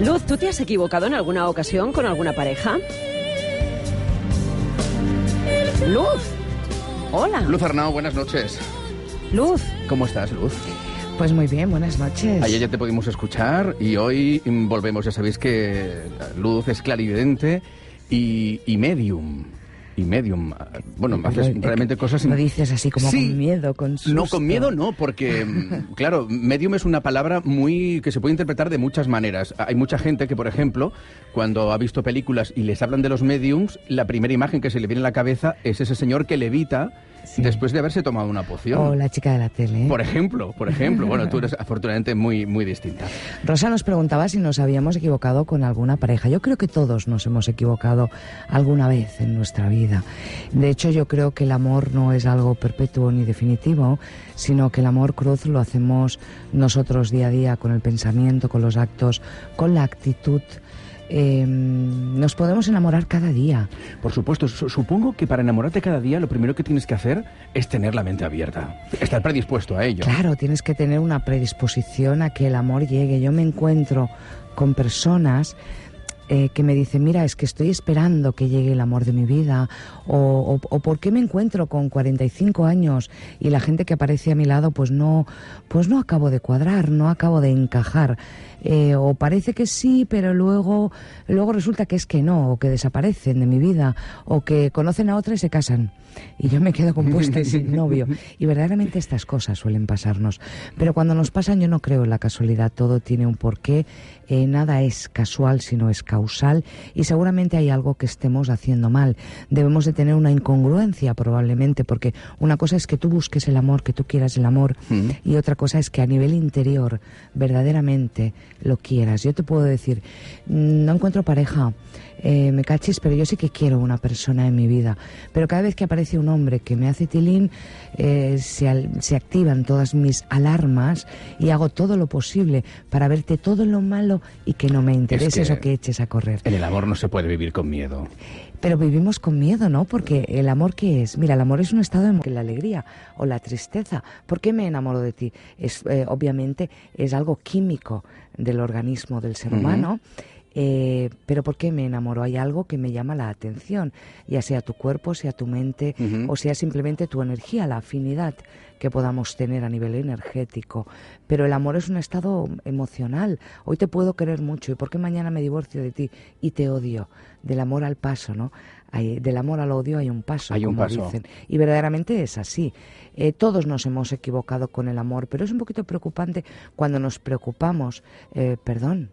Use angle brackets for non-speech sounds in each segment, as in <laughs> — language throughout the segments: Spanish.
Luz, ¿tú te has equivocado en alguna ocasión con alguna pareja? Luz. Hola. Luz Arnau, buenas noches. Luz. ¿Cómo estás, Luz? Pues muy bien, buenas noches. Ayer ya te pudimos escuchar y hoy mm, volvemos. Ya sabéis que Luz es clarividente y, y medium. Y medium. Bueno, haces realmente cosas... Lo dices así como Sí. con miedo, con susto. No, con miedo no, porque, <laughs> mm, claro, medium es una palabra muy que se puede interpretar de muchas maneras. Hay mucha gente que, por ejemplo, cuando ha visto películas y les hablan de los mediums, la primera imagen que se le viene a la cabeza es ese señor que levita Sí. después de haberse tomado una poción. O la chica de la tele. ¿eh? Por ejemplo, por ejemplo. Bueno, tú eres <laughs> afortunadamente muy, muy distinta. Rosa nos preguntaba si nos habíamos equivocado con alguna pareja. Yo creo que todos nos hemos equivocado alguna vez en nuestra vida. De hecho, yo creo que el amor no es algo perpetuo ni definitivo, sino que el amor cruz lo hacemos nosotros día a día con el pensamiento, con los actos, con la actitud. Eh, nos podemos enamorar cada día. Por supuesto, su- supongo que para enamorarte cada día lo primero que tienes que hacer es tener la mente abierta, estar predispuesto a ello. Claro, tienes que tener una predisposición a que el amor llegue. Yo me encuentro con personas eh, que me dicen, mira, es que estoy esperando que llegue el amor de mi vida, o, o, o por qué me encuentro con 45 años y la gente que aparece a mi lado, pues no, pues no acabo de cuadrar, no acabo de encajar. Eh, o parece que sí, pero luego, luego resulta que es que no, o que desaparecen de mi vida, o que conocen a otra y se casan. Y yo me quedo compuesta y sin <laughs> novio. Y verdaderamente estas cosas suelen pasarnos. Pero cuando nos pasan yo no creo en la casualidad, todo tiene un porqué, eh, nada es casual, sino es causal, y seguramente hay algo que estemos haciendo mal. Debemos de tener una incongruencia probablemente, porque una cosa es que tú busques el amor, que tú quieras el amor, Mm. y otra cosa es que a nivel interior verdaderamente lo quieras. Yo te puedo decir, mm, no encuentro pareja, eh, me cachis, pero yo sí que quiero una persona en mi vida. Pero cada vez que aparece un hombre que me hace tilín, eh, se, al- se activan todas mis alarmas y hago todo lo posible para verte todo lo malo y que no me intereses que- o que eches a correr. En el amor no se puede vivir con miedo. Pero vivimos con miedo, ¿no? Porque el amor qué es? Mira, el amor es un estado de que la alegría o la tristeza. ¿Por qué me enamoro de ti? Es eh, obviamente es algo químico del organismo del ser humano. eh, pero ¿por qué me enamoro? Hay algo que me llama la atención, ya sea tu cuerpo, sea tu mente, o sea simplemente tu energía, la afinidad que podamos tener a nivel energético. Pero el amor es un estado emocional. Hoy te puedo querer mucho y ¿por qué mañana me divorcio de ti y te odio? Del amor al paso, ¿no? Hay- del amor al odio hay un paso, Hay un como paso. dicen. Y verdaderamente es así. Eh, todos nos hemos equivocado con el amor, pero es un poquito preocupante cuando nos preocupamos, eh, perdón,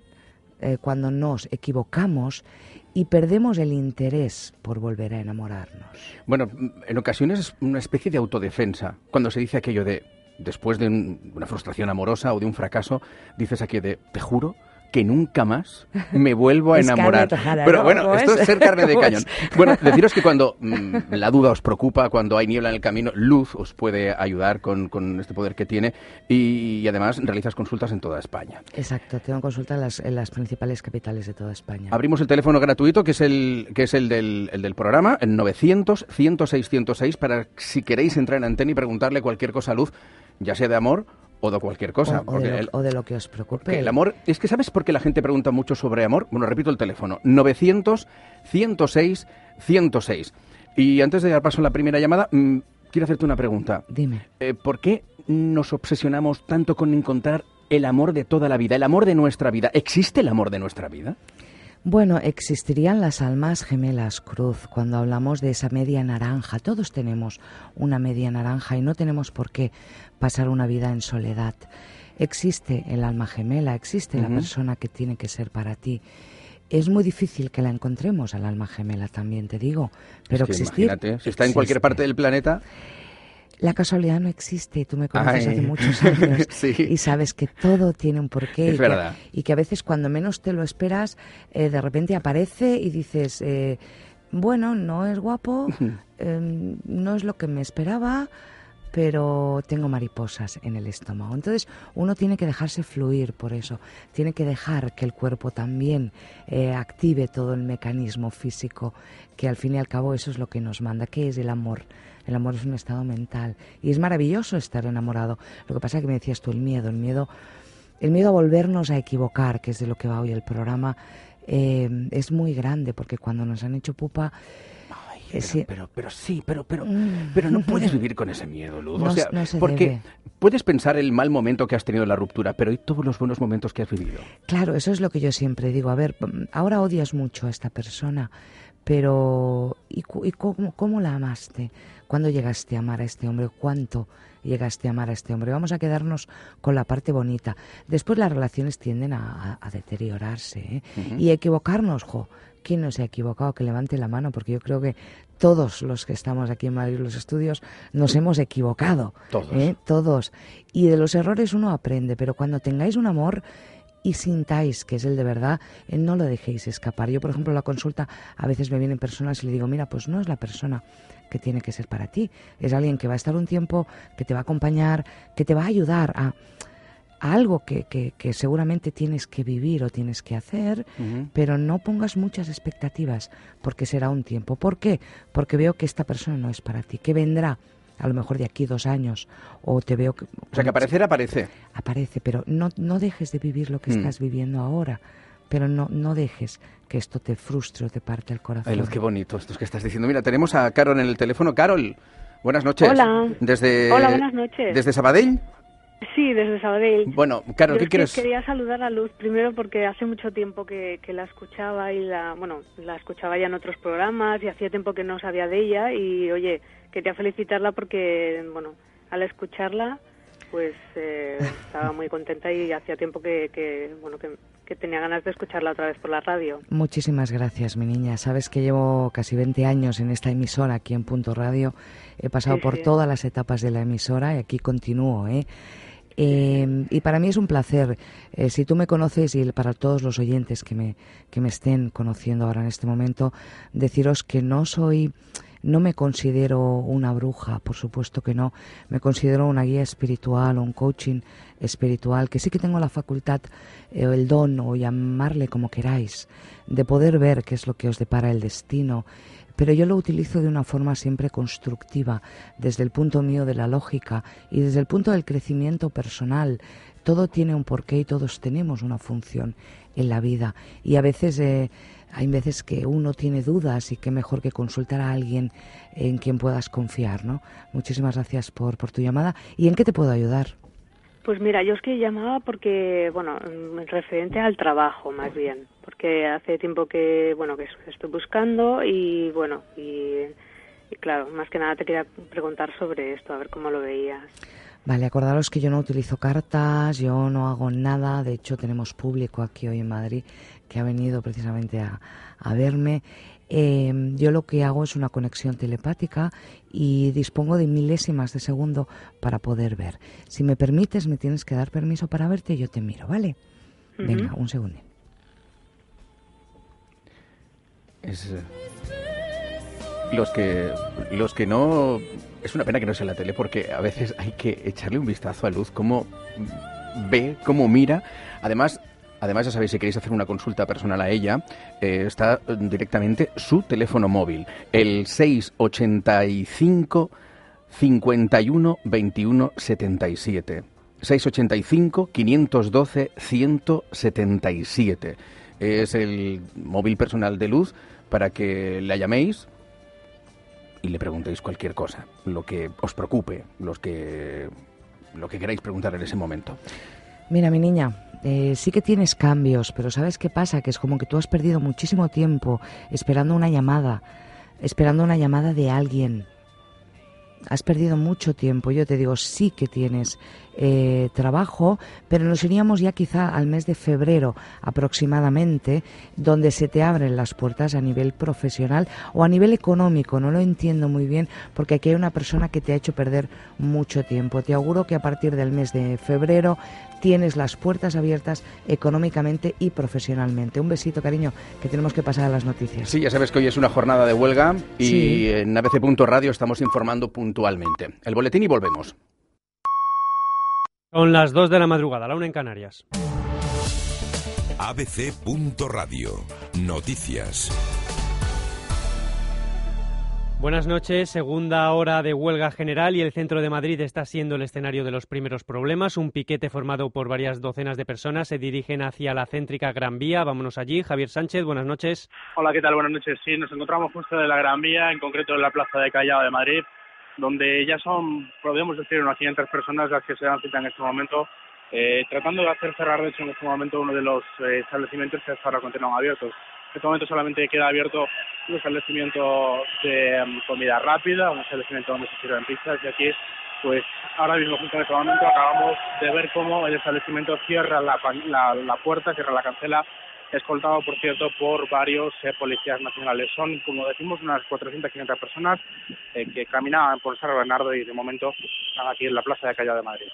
eh, cuando nos equivocamos y perdemos el interés por volver a enamorarnos. Bueno, en ocasiones es una especie de autodefensa. Cuando se dice aquello de, después de un- una frustración amorosa o de un fracaso, dices aquello de, te juro que nunca más me vuelvo a enamorar. Pero ¿no? bueno, ¿Cómo esto es? es ser carne de <laughs> ¿Cómo cañón. es? Bueno, deciros que cuando mm, la duda os preocupa, cuando hay niebla en el camino, Luz os puede ayudar con, con este poder que tiene y, y además realizas consultas en toda España. Exacto, tengo consulta en las, en las principales capitales de toda España. Abrimos el teléfono gratuito, que es el, que es el, del, el del programa, el 900 106 106, para si queréis entrar en antena y preguntarle cualquier cosa a Luz, ya sea de amor o de cualquier cosa. o, de lo, el- o de lo que os preocupe. el amor, es que ¿sabes por qué la gente pregunta mucho sobre amor? Bueno, repito el teléfono, 900 106 106. Y antes de dar paso a la primera llamada, mm, quiero hacerte una pregunta. Dime. Eh, ¿Por qué nos obsesionamos tanto con encontrar el amor de toda la vida, el amor de nuestra vida? ¿Existe el amor de nuestra vida? Bueno, existirían las almas gemelas cruz cuando hablamos de esa media naranja. Todos tenemos una media naranja y no tenemos por qué pasar una vida en soledad. Existe el alma gemela, existe la persona que tiene que ser para ti. es muy difícil que la encontremos al alma gemela también, te digo. Pero Es que existir, imagínate, si está en cualquier parte del planeta, La casualidad no existe, tú me conoces Ay. hace muchos años <laughs> Sí. y sabes que todo tiene un porqué. Es y que- verdad. y que a veces cuando menos te lo esperas, eh, de repente aparece y dices, eh, bueno, no es guapo, em, no es lo que me esperaba, pero tengo mariposas en el estómago. Entonces uno tiene que dejarse fluir por eso, tiene que dejar que el cuerpo también eh, active todo el mecanismo físico, que al fin y al cabo eso es lo que nos manda. ¿Qué es el amor? El amor es un estado mental y es maravilloso estar enamorado. Lo que pasa es que me decías tú el miedo, el miedo, el miedo a volvernos a equivocar, que es de lo que va hoy el programa, eh, es muy grande porque cuando nos han hecho pupa Ay, Eh, pero, sí. pero, pero sí, pero, pero, Mm. pero no puedes <laughs> vivir con ese miedo, Luz. No o sea, s- no se porque debe. puedes pensar el mal momento que has tenido en la ruptura, pero ¿y todos los buenos momentos que has vivido? Claro, eso es lo que yo siempre digo. A ver, ahora odias mucho a esta persona, pero ¿y, cu- y cómo, cómo la amaste? ¿Cuándo llegaste a amar a este hombre? ¿Cuánto llegaste a amar a este hombre? Vamos a quedarnos con la parte bonita. Después las relaciones tienden a, a- a deteriorarse ¿eh? y equivocarnos, jo. ¿Quién no se ha equivocado? Que levante la mano, porque yo creo que todos los que estamos aquí en Madrid, los estudios, nos hemos equivocado. Todos. ¿eh? Todos. Y de los errores uno aprende, pero cuando tengáis un amor y sintáis que es el de verdad, eh, no lo dejéis escapar. Yo, por ejemplo, la consulta a veces me vienen personas y le digo, mira, pues no es la persona que tiene que ser para ti. Es alguien que va a estar un tiempo, que te va a acompañar, que te va a ayudar a, a algo que, que- que seguramente tienes que vivir o tienes que hacer, pero no pongas muchas expectativas porque será un tiempo. ¿Por qué? Porque veo que esta persona no es para ti, que vendrá a lo mejor de aquí dos años o te veo que... O sea, que aparecer aparece. aparece, pero no, no dejes de vivir lo que Mm. estás viviendo ahora, pero no, no dejes que esto te frustre o te parte el corazón. Ay, Luz, qué bonito esto que estás diciendo. Mira, tenemos a Carol en el teléfono. Carol, buenas noches. Hola. Desde, Hola, buenas noches. ¿Desde Sabadell? Sí, desde Sabadell. Bueno, Carol, Yo ¿qué quieres? quería saludar a Luz primero porque hace mucho tiempo que, que la escuchaba y la, bueno, la escuchaba ya en otros programas y hacía tiempo que no sabía de ella y oye, quería felicitarla porque, bueno, al escucharla, pues eh, <laughs> estaba muy contenta y hacía tiempo que, que bueno, que, que tenía ganas de escucharla otra vez por la radio. Muchísimas gracias, mi niña. Sabes que llevo casi 20 años en esta emisora aquí en Punto Radio. He pasado Sí, por sí. todas las etapas de la emisora y aquí continúo, ¿eh? Eh, y para mí es un placer. Eh, si tú me conoces y para todos los oyentes que me, que me estén conociendo ahora en este momento, deciros que no soy, no me considero una bruja, por supuesto que no. Me considero una guía espiritual o un coaching espiritual, que sí que tengo la facultad eh, o el don o llamarle como queráis, de poder ver qué es lo que os depara el destino pero yo lo utilizo de una forma siempre constructiva, desde el punto mío de la lógica y desde el punto del crecimiento personal. Todo tiene un porqué y todos tenemos una función en la vida. Y a veces eh, hay veces que uno tiene dudas y qué mejor que consultar a alguien en quien puedas confiar, ¿no? Muchísimas gracias por, por tu llamada. ¿Y en qué te puedo ayudar? Pues mira, yo es que llamaba porque, bueno, mm, referente al trabajo más bien, porque hace tiempo que, bueno, que estoy buscando y, bueno, y, y claro, más que nada te quería preguntar sobre esto, a ver cómo lo veías. Vale, acordaros que yo no utilizo cartas, yo no hago nada, de hecho tenemos público aquí hoy en Madrid que ha venido precisamente a, a verme. Eh, yo lo que hago es una conexión telepática y dispongo de milésimas de segundo para poder ver. Si me permites, me tienes que dar permiso para verte y yo te miro, ¿vale? Venga, un segundo. Es, eh, los que los que no es una pena que no sea la tele porque a veces hay que echarle un vistazo a Luz cómo ve, cómo mira. Además, además ya sabéis si queréis hacer una consulta personal a ella, eh, está directamente su teléfono móvil, el 685 51 21 77. 685 512 177. Es el móvil personal de Luz para que la llaméis y le preguntéis cualquier cosa, lo que os preocupe, los que lo que queráis preguntar en ese momento. Mira, mi niña, eh, sí que tienes cambios, pero ¿sabes qué pasa? Que es como que tú has perdido muchísimo tiempo esperando una llamada, esperando una llamada de alguien. Has perdido mucho tiempo. Yo te digo, sí que tienes eh, trabajo, pero nos iríamos ya quizá al mes de febrero aproximadamente, donde se te abren las puertas a nivel profesional o a nivel económico. No lo entiendo muy bien porque aquí hay una persona que te ha hecho perder mucho tiempo. Te auguro que a partir del mes de febrero tienes las puertas abiertas económicamente y profesionalmente. Un besito, cariño, que tenemos que pasar a las noticias. Sí, ya sabes que hoy es una jornada de huelga y en abc.radio estamos informando puntualmente. El boletín y volvemos. Son las 2 de la madrugada, la una en Canarias. abc.radio. Noticias. Buenas noches. Segunda hora de huelga general y el centro de Madrid está siendo el escenario de los primeros problemas. Un piquete formado por varias docenas de personas se dirigen hacia la céntrica Gran Vía. Vámonos allí. Javier Sánchez, buenas noches. Hola, ¿qué tal? Buenas noches. Sí, nos encontramos justo en la Gran Vía, en concreto en la plaza de Callao de Madrid, donde ya son, podemos decir, unas 500 personas las que se dan cita en este momento, eh, tratando de hacer cerrar, de hecho, en este momento uno de los eh, establecimientos que hasta ahora continúan abiertos. En este momento solamente queda abierto un establecimiento de um, comida rápida, un establecimiento donde se sirven pizzas y aquí, pues ahora mismo, justo en este momento, acabamos de ver cómo el establecimiento cierra la, la puerta, cierra la cancela, escoltado, por cierto, por varios eh, policías nacionales. Son, como decimos, unas 400-500 personas eh, que caminaban por San Bernardo y de momento están aquí en la Plaza de Callao de Madrid.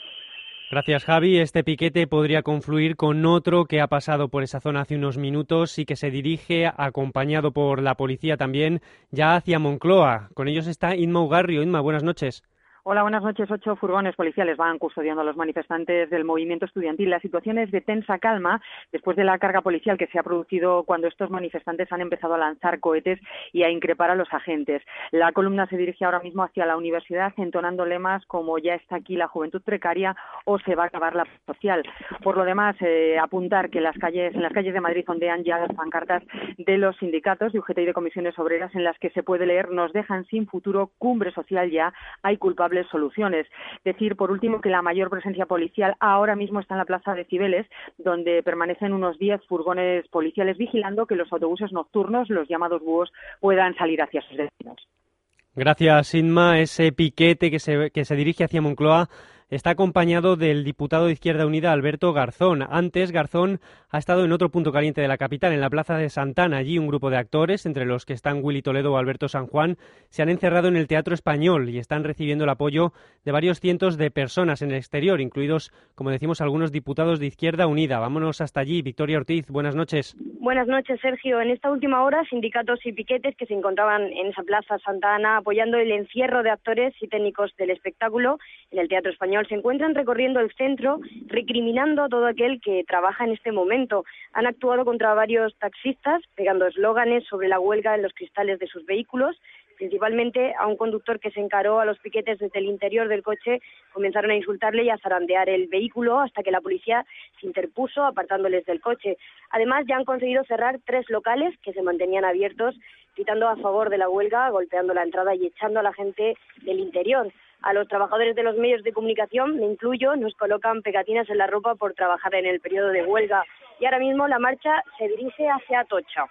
Gracias, Javi. Este piquete podría confluir con otro que ha pasado por esa zona hace unos minutos y que se dirige, acompañado por la policía también, ya hacia Moncloa. Con ellos está Inma Ugarrio. Inma, buenas noches. Hola, buenas noches. Ocho furgones policiales van custodiando a los manifestantes del movimiento estudiantil. La situación es de tensa calma después de la carga policial que se ha producido cuando estos manifestantes han empezado a lanzar cohetes y a increpar a los agentes. La columna se dirige ahora mismo hacia la universidad entonando lemas como ya está aquí la juventud precaria o se va a acabar la social. Por lo demás, eh, apuntar que las calles, en las calles de Madrid ondean ya las pancartas de los sindicatos de UGT y de comisiones obreras en las que se puede leer nos dejan sin futuro, cumbre social ya, hay culpables soluciones. Decir, por último, que la mayor presencia policial ahora mismo está en la plaza de Cibeles, donde permanecen unos 10 furgones policiales vigilando que los autobuses nocturnos, los llamados búhos, puedan salir hacia sus destinos. Gracias, Inma. Ese piquete que se, que se dirige hacia Moncloa está acompañado del diputado de Izquierda Unida Alberto Garzón. Antes, Garzón ha estado en otro punto caliente de la capital, en la Plaza de Santana. Allí un grupo de actores, entre los que están Willy Toledo o Alberto San Juan, se han encerrado en el Teatro Español y están recibiendo el apoyo de varios cientos de personas en el exterior, incluidos, como decimos, algunos diputados de Izquierda Unida. Vámonos hasta allí. Victoria Ortiz, buenas noches. Buenas noches, Sergio. En esta última hora, sindicatos y piquetes que se encontraban en esa Plaza Santana apoyando el encierro de actores y técnicos del espectáculo en el Teatro Español se encuentran recorriendo el centro recriminando a todo aquel que trabaja en este momento. Han actuado contra varios taxistas, pegando eslóganes sobre la huelga en los cristales de sus vehículos, principalmente a un conductor que se encaró a los piquetes desde el interior del coche, comenzaron a insultarle y a zarandear el vehículo hasta que la policía se interpuso apartándoles del coche. Además, ya han conseguido cerrar tres locales que se mantenían abiertos, gritando a favor de la huelga, golpeando la entrada y echando a la gente del interior a los trabajadores de los medios de comunicación, me incluyo, nos colocan pegatinas en la ropa por trabajar en el periodo de huelga. Y ahora mismo la marcha se dirige hacia Atocha.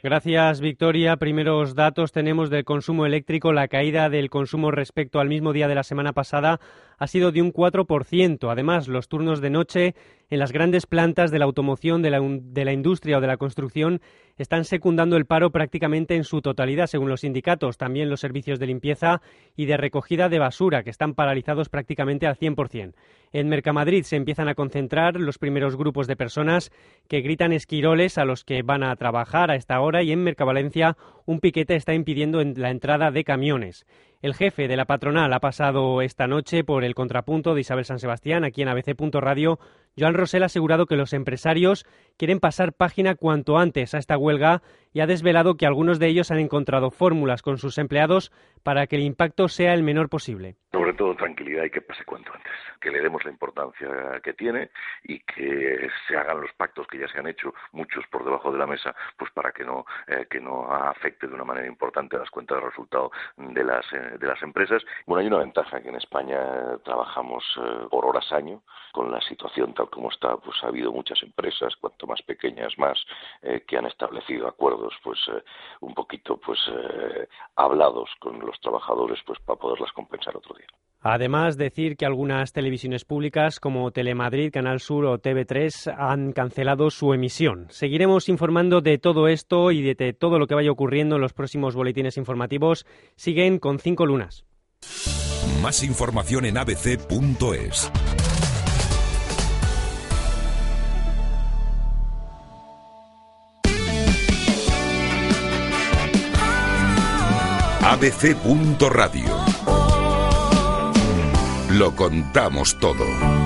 Gracias, Victoria. Primeros datos tenemos del consumo eléctrico. La caída del consumo respecto al mismo día de la semana pasada ha sido de un 4%. Además, los turnos de noche en las grandes plantas de la automoción, de la, industria o de la construcción están secundando el paro prácticamente en su totalidad, según los sindicatos. También los servicios de limpieza y de recogida de basura, que están paralizados prácticamente al 100%. En Mercamadrid se empiezan a concentrar los primeros grupos de personas que gritan esquiroles a los que van a trabajar a esta hora y en Mercavalencia un piquete está impidiendo la entrada de camiones. El jefe de la patronal ha pasado esta noche por el contrapunto de Isabel San Sebastián aquí en ABC.radio. Joan Rosell ha asegurado que los empresarios quieren pasar página cuanto antes a esta huelga y ha desvelado que algunos de ellos han encontrado fórmulas con sus empleados para que el impacto sea el menor posible. Sobre todo tranquilidad y que pase cuanto antes, que le demos la importancia que tiene y que se hagan los pactos que ya se han hecho, muchos por debajo de la mesa, pues para que no, eh, que no afecte de una manera importante las cuentas de resultado de las, eh, de las empresas. Bueno, hay una ventaja que en España trabajamos eh, por horas año, con la situación tal como está, pues ha habido muchas empresas, cuanto más pequeñas más eh, que han establecido acuerdos pues eh, un poquito pues hablados con los trabajadores pues para poderlas compensar otro día. Además, decir que algunas televisiones públicas como Telemadrid, Canal Sur o TV3 han cancelado su emisión. Seguiremos informando de todo esto y de todo lo que vaya ocurriendo en los próximos boletines informativos. Siguen con cinco lunas. Más información en abc.es. abc.radio. Lo contamos todo.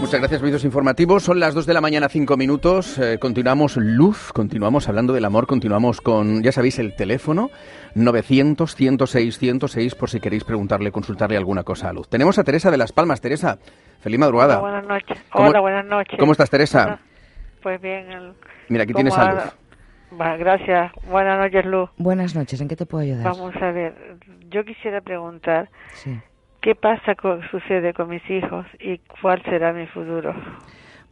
Muchas gracias, medios informativos. Son las 2 de la mañana, 5 minutos. Eh, continuamos luz, continuamos hablando del amor, continuamos con, ya sabéis, el teléfono 900-106-106 por si queréis preguntarle, consultarle alguna cosa a Luz. Tenemos a Teresa de Las Palmas. Teresa, feliz madrugada. Hola, buenas noches. Hola, buenas noches. ¿Cómo estás, Teresa? pues bien. Mira, aquí tienes a Luz. gracias. Buenas noches, Luz. Buenas noches. ¿En qué te puedo ayudar? Vamos a ver. Yo quisiera preguntar. Sí. ¿Qué pasa, con, sucede con mis hijos y cuál será mi futuro?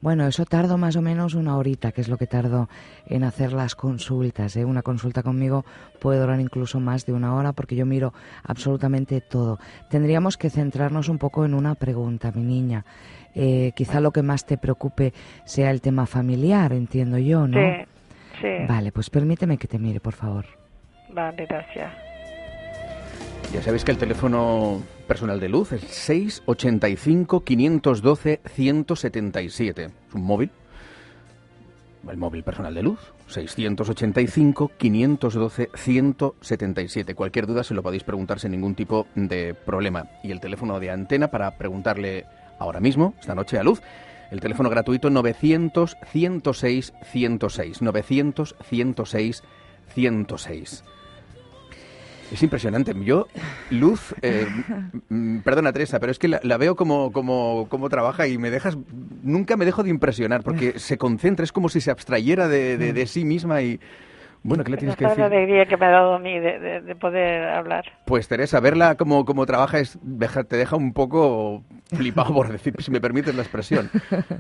Bueno, eso tardo más o menos una horita, que es lo que tardo en hacer las consultas. ¿eh? Una consulta conmigo puede durar incluso más de una hora porque yo miro absolutamente todo. Tendríamos que centrarnos un poco en una pregunta, mi niña. Eh, quizá lo que más te preocupe sea el tema familiar, entiendo yo, ¿no? Sí, sí. Vale, pues permíteme que te mire, por favor. Vale, gracias. Ya sabéis que el teléfono personal de luz es 685-512-177. Es un móvil. El móvil personal de luz, 685-512-177. Cualquier duda se lo podéis preguntar sin ningún tipo de problema. Y el teléfono de antena para preguntarle ahora mismo, esta noche a luz, el teléfono gratuito 900-106-106. 900-106-106. Es impresionante. Yo, Luz, eh, perdona Teresa, pero es que la, veo como, como, como, trabaja y me dejas, nunca me dejo de impresionar porque <laughs> se concentra, es como si se abstrayera de, de, sí misma y... Bueno, ¿qué le tienes que decir? la alegría que me ha dado a mí de, poder hablar. Pues Teresa, verla como, como trabaja es, te deja un poco flipado, por decir, si me permites la expresión.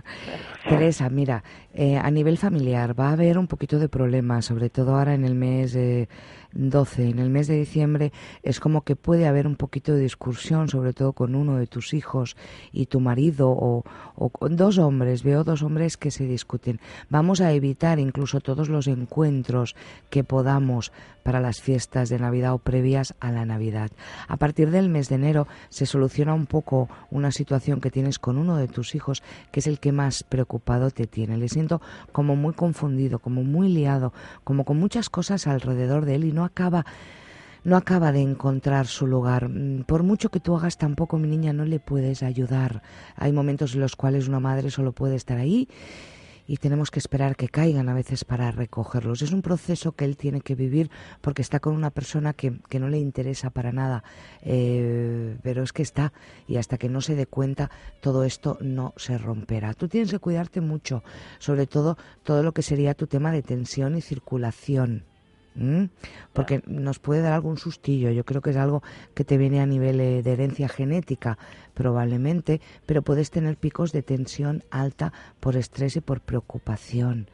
<laughs> Teresa, mira, eh, a nivel familiar va a haber un poquito de problemas, sobre todo ahora en el mes... Eh, 12. En el mes de diciembre es como que puede haber un poquito de discusión, sobre todo con uno de tus hijos y tu marido o, con dos hombres. Veo dos hombres que se discuten. Vamos a evitar incluso todos los encuentros que podamos para las fiestas de Navidad o previas a la Navidad. A partir del mes de enero se soluciona un poco una situación que tienes con uno de tus hijos, que es el que más preocupado te tiene. Le siento como muy confundido, como muy liado, como con muchas cosas alrededor de él y no acaba no acaba de encontrar su lugar. Mm, por mucho que tú hagas tampoco, mi niña, no le puedes ayudar. Hay momentos en los cuales una madre solo puede estar ahí y tenemos que esperar que caigan a veces para recogerlos. Es un proceso que él tiene que vivir porque está con una persona que, que no le interesa para nada, eh, pero es que está y hasta que no se dé cuenta todo esto no se romperá. Tú tienes que cuidarte mucho, sobre todo todo lo que sería tu tema de tensión y circulación. Porque nos puede dar algún sustillo. Yo creo que es algo que te viene a nivel eh, de herencia genética, probablemente, pero puedes tener picos de tensión alta por estrés y por preocupación.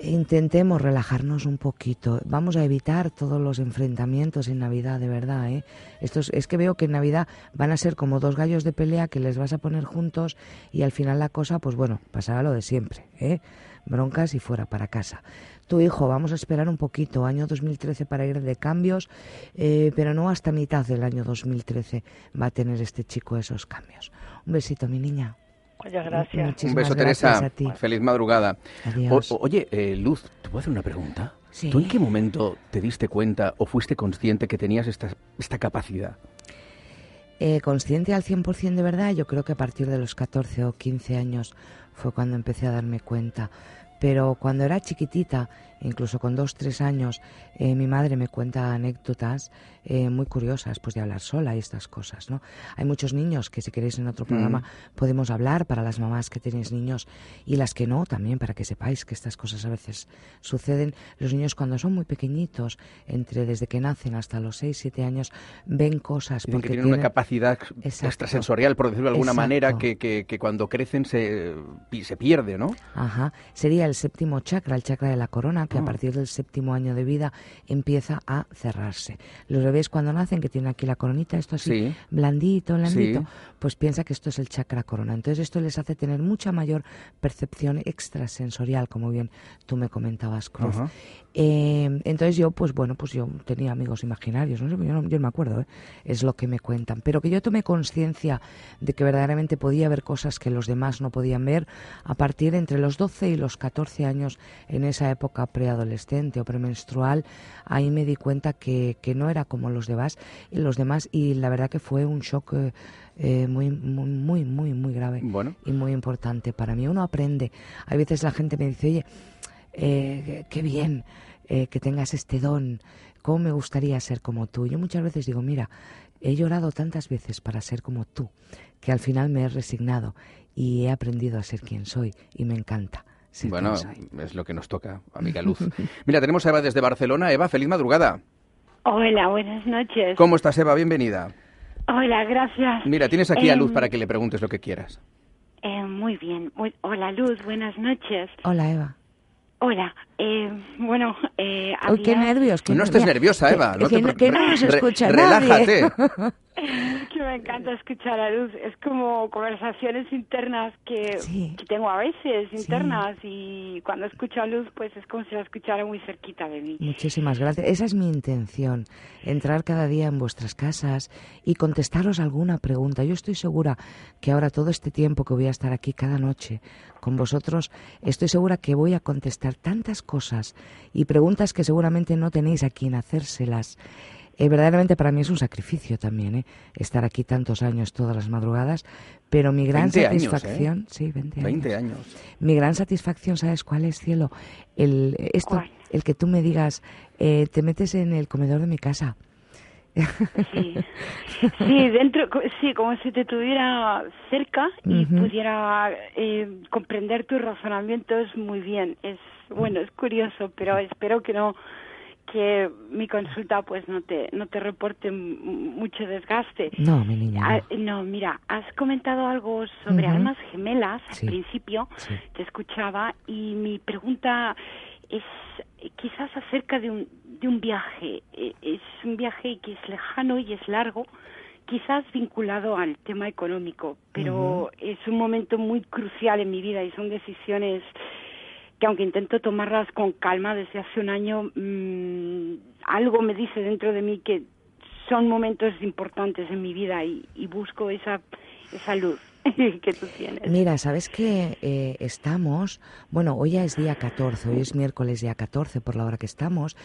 Intentemos relajarnos un poquito. Vamos a evitar todos los enfrentamientos en Navidad, de verdad. ¿eh? Esto es, que veo que en Navidad van a ser como dos gallos de pelea que les vas a poner juntos y al final la cosa, pues bueno, pasará lo de siempre. ¿eh? Broncas y fuera para casa tu hijo, vamos a esperar un poquito, año 2013 para ir de cambios, eh, pero no hasta mitad del año 2013 va a tener este chico esos cambios. Un besito, mi niña. Muchas gracias. un beso, Teresa. Feliz madrugada. oye, eh, Luz, ¿te puedo hacer una pregunta? ¿Tú en qué momento te diste cuenta o fuiste consciente que tenías esta, esta capacidad? Eh, consciente al 100% de verdad, yo creo que a partir de los 14 o 15 años fue cuando empecé a darme cuenta pero cuando era chiquitita, incluso con dos, tres años, eh, mi madre me cuenta anécdotas eh, muy curiosas, pues de hablar sola y estas cosas, ¿no? Hay muchos niños que si queréis en otro programa podemos hablar para las mamás que tenéis niños y las que no también, para que sepáis que estas cosas a veces suceden. Los niños cuando son muy pequeñitos, entre desde que nacen hasta los seis, siete años, ven cosas porque tienen, una capacidad extrasensorial, por decirlo de alguna manera, que, que, que, cuando crecen se, se pierde, ¿no? Ajá. Sería el séptimo chakra, el chakra de la corona, que a partir del séptimo año de vida empieza a cerrarse. Los bebés cuando nacen, que tienen aquí la coronita, esto así, blandito, blandito, pues piensa que esto es el chakra corona. Entonces esto les hace tener mucha mayor percepción extrasensorial, como bien tú me comentabas, Cruz. Eh, entonces yo, pues bueno, pues yo tenía amigos imaginarios, no sé, yo, no, me acuerdo, ¿eh? es lo que me cuentan. Pero que yo tomé conciencia de que verdaderamente podía ver cosas que los demás no podían ver a partir entre los 12 y los 14 años en esa época preadolescente o premenstrual, ahí me di cuenta que, que no era como los demás, los demás y la verdad que fue un shock. Eh, muy, muy, muy, muy, muy grave y muy importante para mí. Uno aprende. Hay veces la gente me dice, oye, eh, qué bien eh, que tengas este don, cómo me gustaría ser como tú. Yo muchas veces digo, mira, he llorado tantas veces para ser como tú, que al final me he resignado y he aprendido a ser quien soy y me encanta. Bueno, es lo que nos toca, amiga Luz. <laughs> Mira, tenemos a Eva desde Barcelona. Eva, feliz madrugada. Hola, buenas noches. ¿Cómo estás, Eva? Bienvenida. Hola, gracias. Mira, tienes aquí a Luz em, para que le preguntes lo que quieras. Eh, muy bien. hola, Luz, buenas noches. Hola, Eva. Hola, eh, bueno, eh, qué nervios. no estés nerviosa, Eva. No que, te... no nos escucha Relájate. <laughs> que me encanta escuchar a Luz. Es como conversaciones internas que, tengo a veces, internas, y cuando escucho a Luz, pues es como si la escuchara muy cerquita de mí. Muchísimas gracias. Esa es mi intención, entrar cada día en vuestras casas y contestaros alguna pregunta. Yo estoy segura que ahora todo este tiempo que voy a estar aquí cada noche con vosotros, estoy segura que voy a contestar tantas cosas y preguntas que seguramente no tenéis a quien hacérselas. Eh, verdaderamente para mí es un sacrificio también, ¿eh? estar aquí tantos años todas las madrugadas, pero mi gran satisfacción, ¿eh? sí, 20 años. 20 años. Mi gran satisfacción, ¿sabes cuál es, cielo? El, esto, el que tú me digas, eh, te metes en el comedor de mi casa. Sí. <laughs> sí, dentro, sí, como si te tuviera cerca y pudiera eh, comprender tus razonamientos muy bien. Es bueno, es curioso, pero espero que no que mi consulta pues no te no te reporte mucho desgaste. No, mi niña. Ah, no. mira, has comentado algo sobre almas gemelas al principio, te escuchaba y mi pregunta es quizás acerca de un de un viaje. E, es un viaje que es lejano y es largo, quizás vinculado al tema económico, pero es un momento muy crucial en mi vida y son decisiones que aunque intento tomarlas con calma desde hace un año, mmm, algo me dice dentro de mí que son momentos importantes en mi vida y, y busco esa, esa luz. <laughs> que tú tienes. Mira, sabes que eh, estamos, bueno, hoy ya es día 14, hoy es miércoles día 14 por la hora que estamos,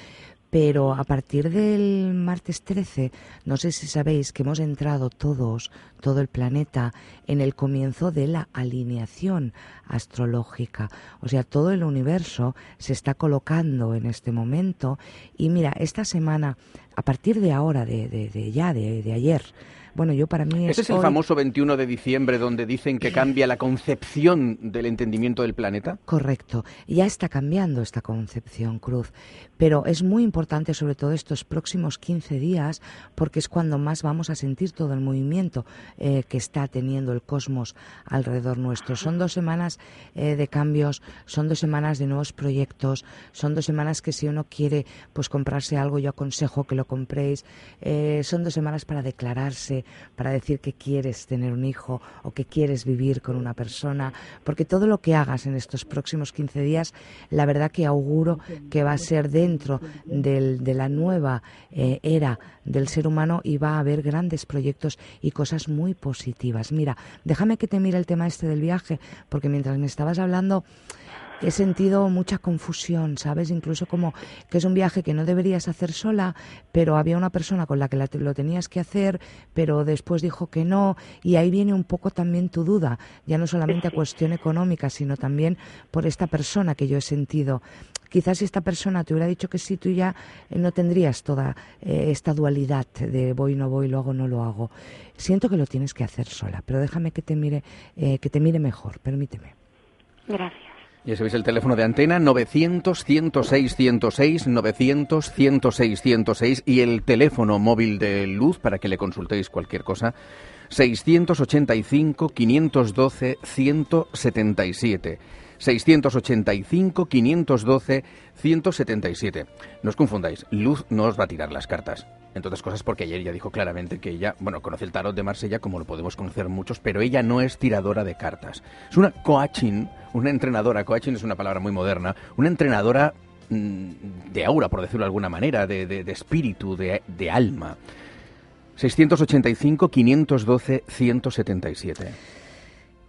pero a partir del martes 13, no sé si sabéis que hemos entrado todos, todo el planeta, en el comienzo de la alineación astrológica. O sea, todo el universo se está colocando en este momento. Y mira, esta semana, a partir de ahora, de, de, ya, de, de ayer, bueno, yo para mí es. ¿Ese es el famoso 21 de diciembre donde dicen que cambia la concepción del entendimiento del planeta? Correcto. Ya está cambiando esta concepción, Cruz. Pero es muy importante, sobre todo estos próximos 15 días, porque es cuando más vamos a sentir todo el movimiento eh, que está teniendo el cosmos alrededor nuestro. Son dos semanas eh, de cambios, son dos semanas de nuevos proyectos, son dos semanas que si uno quiere pues comprarse algo, yo aconsejo que lo compréis. Eh, son dos semanas para declararse para decir que quieres tener un hijo o que quieres vivir con una persona, porque todo lo que hagas en estos próximos 15 días, la verdad que auguro que va a ser dentro de la nueva eh, era del ser humano y va a haber grandes proyectos y cosas muy positivas. Mira, déjame que te mire el tema este del viaje, porque mientras me estabas hablando he sentido mucha confusión, ¿sabes? Incluso como que es un viaje que no deberías hacer sola, pero había una persona con la que lo tenías que hacer, pero después dijo que no, y ahí viene un poco también tu duda, ya no solamente a cuestión económica, sino también por esta persona que yo he sentido. Quizás si esta persona te hubiera dicho que sí, tú ya eh, no tendrías toda eh, esta dualidad de voy, no voy, lo hago, no lo hago. Siento que lo tienes que hacer sola, pero déjame que te mire, eh, que te mire mejor, permíteme. Gracias. Ya sabéis el teléfono de antena 900 106 106 900 106 106 y el teléfono móvil de Luz para que le consultéis cualquier cosa 685 512 177. 685 512 177. No os confundáis, Luz no os va a tirar las cartas. Entre otras cosas porque ayer ya dijo claramente que ella, bueno, conoce el tarot de Marsella como lo podemos conocer muchos, pero ella no es tiradora de cartas. Es una coaching, una entrenadora, coaching es una palabra muy moderna, una entrenadora mm, de aura, por decirlo de alguna manera, de, de, de espíritu, de, de alma. 685-512-177.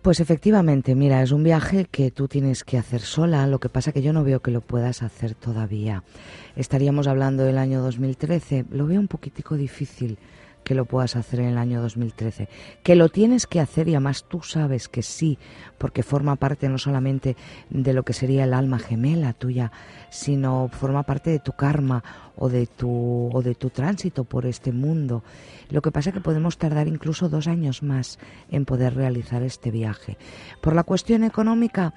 Pues efectivamente, mira, es un viaje que tú tienes que hacer sola, lo que pasa que yo no veo que lo puedas hacer todavía. Estaríamos hablando del año 2013, lo veo un poquitico difícil que lo puedas hacer en el año 2013. Que lo tienes que hacer y además tú sabes que sí, porque forma parte no solamente de lo que sería el alma gemela tuya, sino forma parte de tu karma o de tu, o de tu tránsito por este mundo. Lo que pasa es que podemos tardar incluso dos años más en poder realizar este viaje. Por la cuestión económica,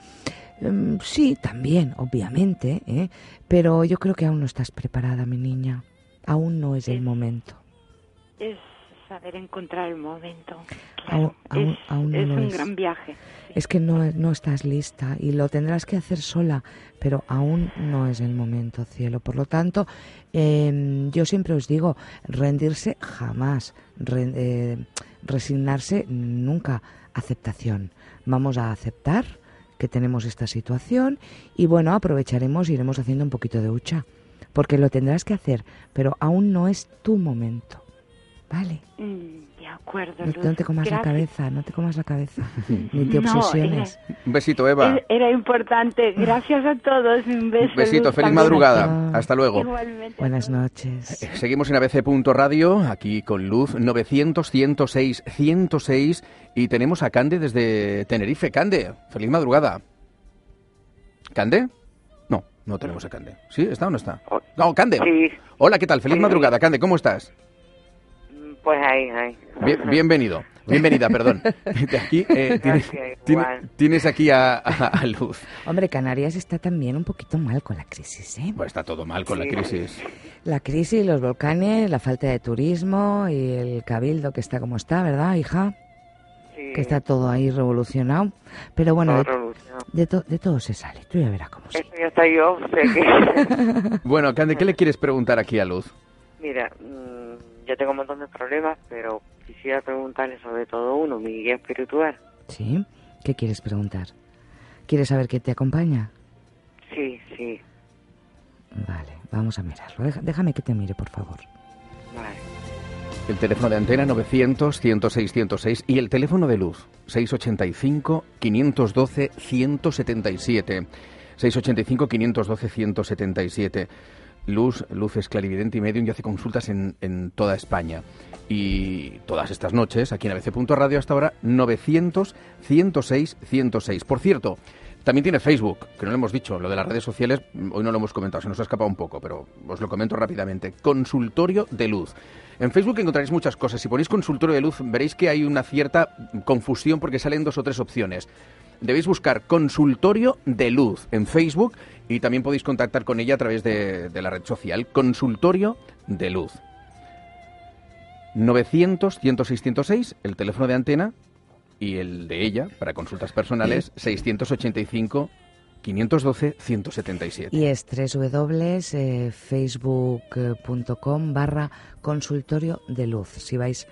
em, sí, también, obviamente, ¿eh? pero yo creo que aún no estás preparada, mi niña. Aún no es el momento es saber encontrar el momento. Claro, es, un gran viaje. Es que no, no estás lista y lo tendrás que hacer sola, pero aún no es el momento, cielo. Por lo tanto, em, yo siempre os digo, rendirse jamás, eh, resignarse nunca, aceptación. Vamos a aceptar que tenemos esta situación y bueno, aprovecharemos, iremos haciendo un poquito de hucha, porque lo tendrás que hacer, pero aún no es tu momento. Vale. Mm, de acuerdo. No, te comas la cabeza, no te comas la cabeza, <laughs> ni te obsesiones. un besito, Eva. Era importante. Gracias a todos. Un beso. besito, feliz madrugada. Hasta luego. Buenas noches. Eh, seguimos en abc.radio, aquí con Luz 900 106 106 y tenemos a Cande desde Tenerife. Cande, feliz madrugada. ¿Cande? No, no tenemos a Cande. ¿Sí? ¿Está o no está? No, Cande. Hola, ¿qué tal? Feliz madrugada, Cande, ¿cómo estás? Pues ahí, ahí. bienvenido. Bienvenida, perdón. <laughs> Aquí, eh, tienes, aquí a, Luz. Hombre, Canarias está también un poquito mal con la crisis, ¿eh? Pues está todo mal con la crisis. La crisis, los volcanes, la falta de turismo y el cabildo que está como está, ¿verdad, hija? Sí. Que está todo ahí revolucionado. Pero bueno, de, de, todo se sale. Tú ya verás cómo Eso ya está yo, sé que... <laughs> bueno, Cande, ¿qué le quieres preguntar aquí a Luz? Mira, yo tengo un montón de problemas, pero quisiera preguntarle sobre todo uno, mi guía espiritual. ¿Sí? ¿Qué quieres preguntar? ¿Quieres saber qué te acompaña? Sí, sí. Vale, vamos a mirarlo. Déjame que te mire, por favor. Vale. El teléfono de antena 900 106 106 y el teléfono de luz 685 512 177. 685 512 177. Luz, Luz es clarividente y medium y hace consultas en, en, toda España. Y todas estas noches, aquí en ABC.radio hasta ahora, 900 106 106. Por cierto, también tiene Facebook, que no lo hemos dicho, lo de las redes sociales, hoy no lo hemos comentado, se nos ha escapado un poco, pero os lo comento rápidamente. Consultorio de Luz. En Facebook encontraréis muchas cosas. Si ponéis consultorio de luz, veréis que hay una cierta confusión porque salen dos o tres opciones debéis buscar Consultorio de Luz en Facebook y también podéis contactar con ella a través de, la red social Consultorio de Luz. 900 106 106, el teléfono de antena y el de ella para consultas personales 685 512 177. Y es www.facebook.com barra consultorio de luz. Si vais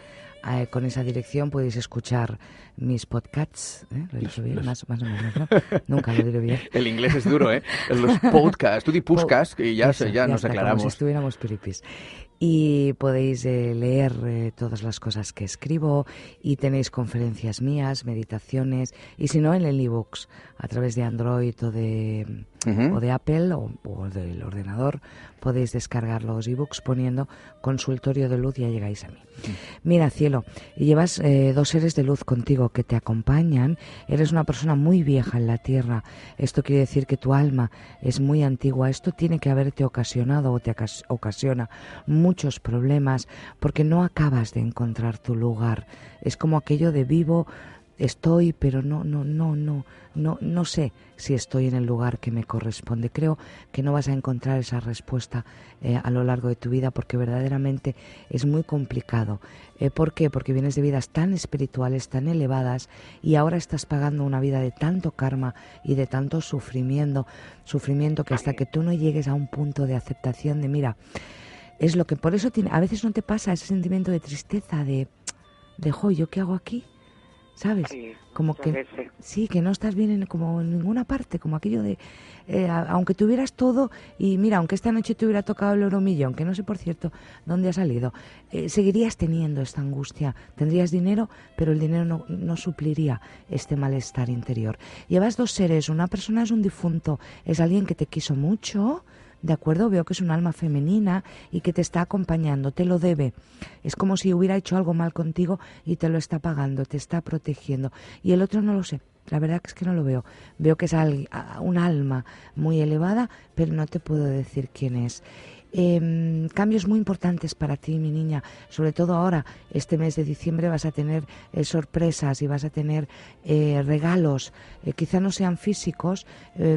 eh, con esa dirección podéis escuchar mis podcasts. ¿eh? ¿Lo he dicho bien? Más, o menos, ¿no? Nunca lo diré bien. El inglés es duro, ¿eh? Los podcasts. Tú di podcast y ya, ya nos aclaramos. Como si estuviéramos piripis. y podéis eh, leer eh, todas las cosas que escribo y tenéis conferencias mías, meditaciones y si no en el ebooks a través de Android o de, o de Apple o, o, del ordenador podéis descargar los ebooks poniendo consultorio de luz y ya llegáis a mí. Mira, cielo, llevas eh, dos seres de luz contigo que te acompañan. Eres una persona muy vieja en la tierra. Esto quiere decir que tu alma es muy antigua. Esto tiene que haberte ocasionado o te ocasiona muchos problemas porque no acabas de encontrar tu lugar. Es como aquello de vivo estoy, pero no, no, no, no, no, no sé si estoy en el lugar que me corresponde. Creo que no vas a encontrar esa respuesta eh, a lo largo de tu vida porque verdaderamente es muy complicado. Eh, ¿Por qué? Porque vienes de vidas tan espirituales, tan elevadas y ahora estás pagando una vida de tanto karma y de tanto sufrimiento, sufrimiento que hasta que tú no llegues a un punto de aceptación de, mira, es lo que por eso tiene, a veces no te pasa ese sentimiento de tristeza, de, de, jo, ¿yo qué hago aquí? ¿Sabes? como que sí, que no estás bien en, como en ninguna parte, como aquello de, eh, aunque tuvieras todo y mira, aunque esta noche te hubiera tocado el oro millón, que no sé por cierto dónde ha salido, eh, seguirías teniendo esta angustia, tendrías dinero, pero el dinero no, no supliría este malestar interior. Llevas dos seres, una persona es un difunto, es alguien que te quiso mucho, ¿de acuerdo? Veo que es un alma femenina y que te está acompañando, te lo debe. Es como si hubiera hecho algo mal contigo y te lo está pagando, te está protegiendo. Y el otro no lo sé. La verdad es que no lo veo. Veo que es un alma muy elevada, pero no te puedo decir quién es. Eh, cambios muy importantes para ti, mi niña. Sobre todo ahora, este mes de diciembre vas a tener eh, sorpresas y vas a tener eh, regalos. Eh, quizá no sean físicos,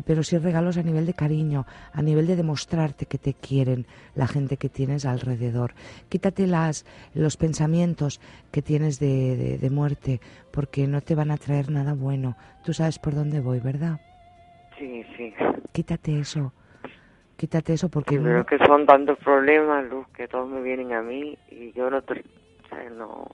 pero sí regalos a nivel de cariño, a nivel de demostrarte que te quieren la gente que tienes alrededor. Quítate las, los pensamientos que tienes de, de, de muerte, porque no te van a traer nada bueno. Tú sabes por dónde voy, ¿verdad? Sí, sí. Quítate eso quítate eso porque... Creo que son tantos problemas, Luz, que todos me vienen a mí y yo no, no,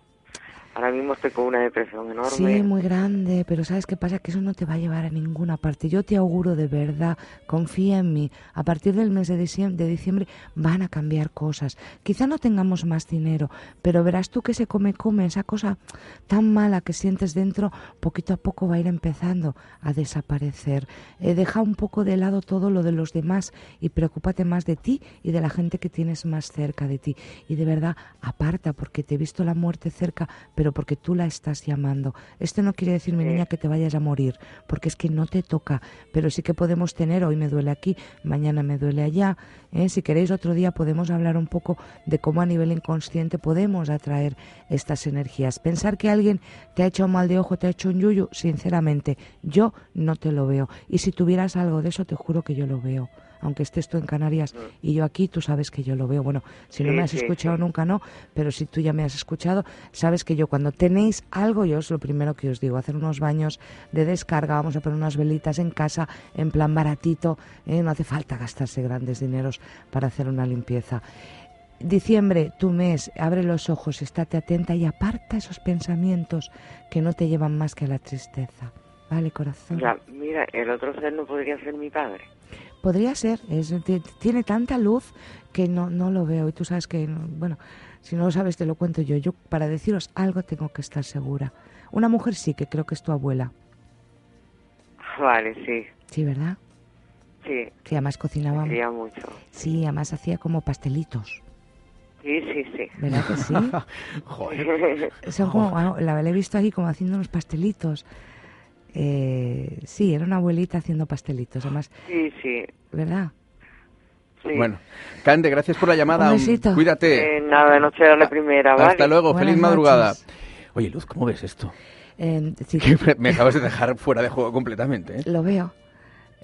Ahora mismo estoy con una depresión enorme. Sí, muy grande, pero ¿sabes qué pasa? Que eso no te va a llevar a ninguna parte. Yo te auguro de verdad, confía en mí. A partir del mes de diciembre, de diciembre van a cambiar cosas. Quizá no tengamos más dinero, pero verás tú que se come, come, esa cosa tan mala que sientes dentro, poquito a poco va a ir empezando a desaparecer. Eh, deja un poco de lado todo lo de los demás y preocúpate más de ti y de la gente que tienes más cerca de ti. Y de verdad, aparta, porque te he visto la muerte cerca, pero porque tú la estás llamando. Esto no quiere decir, mi niña, que te vayas a morir, porque es que no te toca, pero sí que podemos tener, hoy me duele aquí, mañana me duele allá. ¿eh? Si queréis, otro día podemos hablar un poco de cómo a nivel inconsciente podemos atraer estas energías. Pensar que alguien te ha hecho un mal de ojo, te ha hecho un yuyu, sinceramente, yo no te lo veo. Y si tuvieras algo de eso, te juro que yo lo veo aunque estés tú en Canarias y yo aquí, tú sabes que yo lo veo. Bueno, si no me has escuchado nunca, no, pero si tú ya me has escuchado, sabes que yo cuando tenéis algo, yo es lo primero que os digo, hacer unos baños de descarga, vamos a poner unas velitas en casa, en plan baratito, ¿eh? no hace falta gastarse grandes dineros para hacer una limpieza. Diciembre, tu mes, abre los ojos, estate atenta y aparta esos pensamientos que no te llevan más que a la tristeza. Vale, corazón. Ya, mira, el otro ser no podría ser mi padre. Podría ser, es, tiene tanta luz que no, no lo veo. Y tú sabes que, bueno, si no lo sabes te lo cuento yo. Yo para deciros algo tengo que estar segura. Una mujer sí, que creo que es tu abuela. Vale, sí. Sí, ¿verdad? Sí. Que además cocinaba. Hacía mucho. Sí, además hacía como pastelitos. Sí, sí, sí. ¿Verdad que sí? <laughs> Joder. Son como, bueno, la, la he visto ahí como haciendo unos pastelitos. Eh, sí, era una abuelita haciendo pastelitos, además. Sí, sí. ¿Verdad? Sí. Bueno, Cande, gracias por la llamada. Un besito. Cuídate. Eh, nada, no será la primera, ¿vale? Hasta luego, Buenas feliz madrugada. noches. Oye, Luz, ¿cómo ves esto? Eh, sí, Que me- acabas de dejar fuera de juego completamente. ¿eh? Lo veo.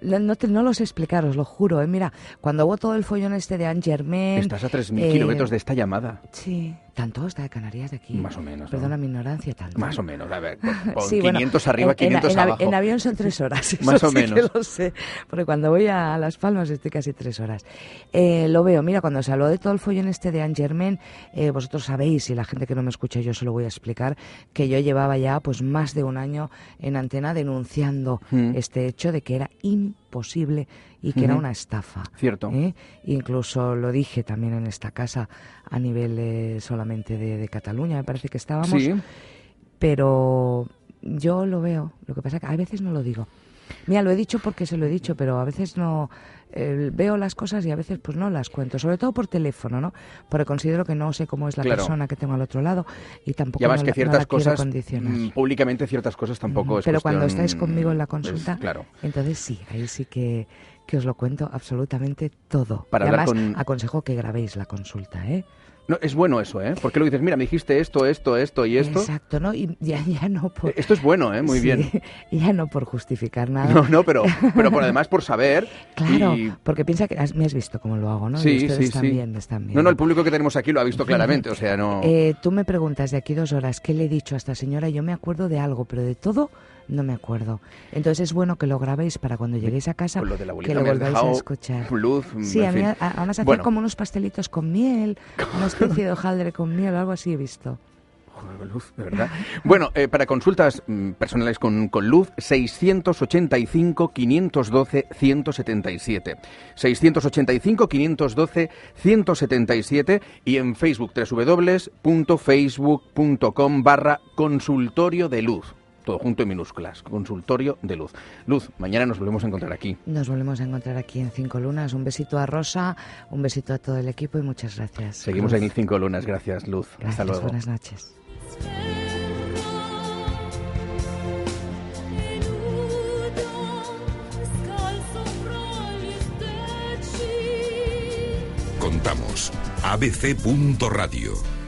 No, no, te- no lo sé explicar, os lo juro. ¿eh? Mira, cuando hubo todo el follón este de Anne Germain... Estás a 3.000 eh, kilómetros de esta llamada. Sí, tanto está de Canarias de aquí. Más o menos, ¿no? Perdona mi ignorancia, tanto. Más o menos, a ver, <laughs> Sí, bueno, 500 arriba, en- 500 en, abajo. En avión son tres horas. <laughs> eso Más o sí que menos. lo sé, porque cuando voy a Las Palmas estoy casi tres horas. Eh, lo veo, mira, cuando se habló de todo el follón este de Anne Germain, eh, vosotros sabéis, y la gente que no me escucha yo se lo voy a explicar, que yo llevaba ya pues más de un año en antena denunciando Mm. este hecho de que era imposible posible y que era una estafa. Cierto. ¿eh? Incluso lo dije también en esta casa a nivel eh, solamente de, de, Cataluña, me parece que estábamos. Sí. Pero yo lo veo, lo que pasa es que a veces no lo digo. Mira, lo he dicho porque se lo he dicho, pero a veces no eh, veo las cosas y a veces pues no las cuento, sobre todo por teléfono, ¿no? Porque considero que no sé cómo es la Claro. persona que tengo al otro lado y tampoco Y además no que no ciertas la cosas, mm, públicamente ciertas cosas tampoco es Pero cuando estáis conmigo en la pues, consulta, claro. entonces sí, ahí sí que, que os lo cuento absolutamente todo. Para y hablar además con- aconsejo que grabéis la consulta, ¿eh? No, es bueno eso, ¿eh? Porque lo dices, mira, me dijiste esto, esto, esto y esto. Exacto, ¿no? Y ya, ya no por... Esto es bueno, ¿eh? Muy Sí, bien. <laughs> Ya no por justificar nada. No, no, pero, pero por además por saber. <laughs> Claro, y- porque piensa que has- me has visto cómo lo hago, ¿no? y Sí, ustedes sí, sí. están bien. No, no, el público que tenemos aquí lo ha visto <laughs> claramente, o sea, no... Eh, tú me preguntas de aquí dos horas qué le he dicho a esta señora y yo me acuerdo de algo, pero de todo no me acuerdo. Entonces es bueno que lo grabéis para cuando lleguéis a casa lo de la que lo volváis a escuchar. luz, sí, en a mí a- además hacía Bueno. como unos pastelitos con miel, una especie de hojaldre con miel o algo así he visto. Luz, de verdad. Bueno, eh, para consultas mm, personales con, con Luz, 685-512-177. 685-512-177 y en Facebook, www.facebook.com barra consultorio de luz. Todo junto en minúsculas, consultorio de luz. Luz, mañana nos volvemos a encontrar aquí. Nos volvemos a encontrar aquí en Cinco Lunas. Un besito a Rosa, un besito a todo el equipo y muchas gracias. Seguimos Luz. en Cinco Lunas. Gracias, Luz. Gracias, Hasta luego. buenas noches. Contamos ABC.radio.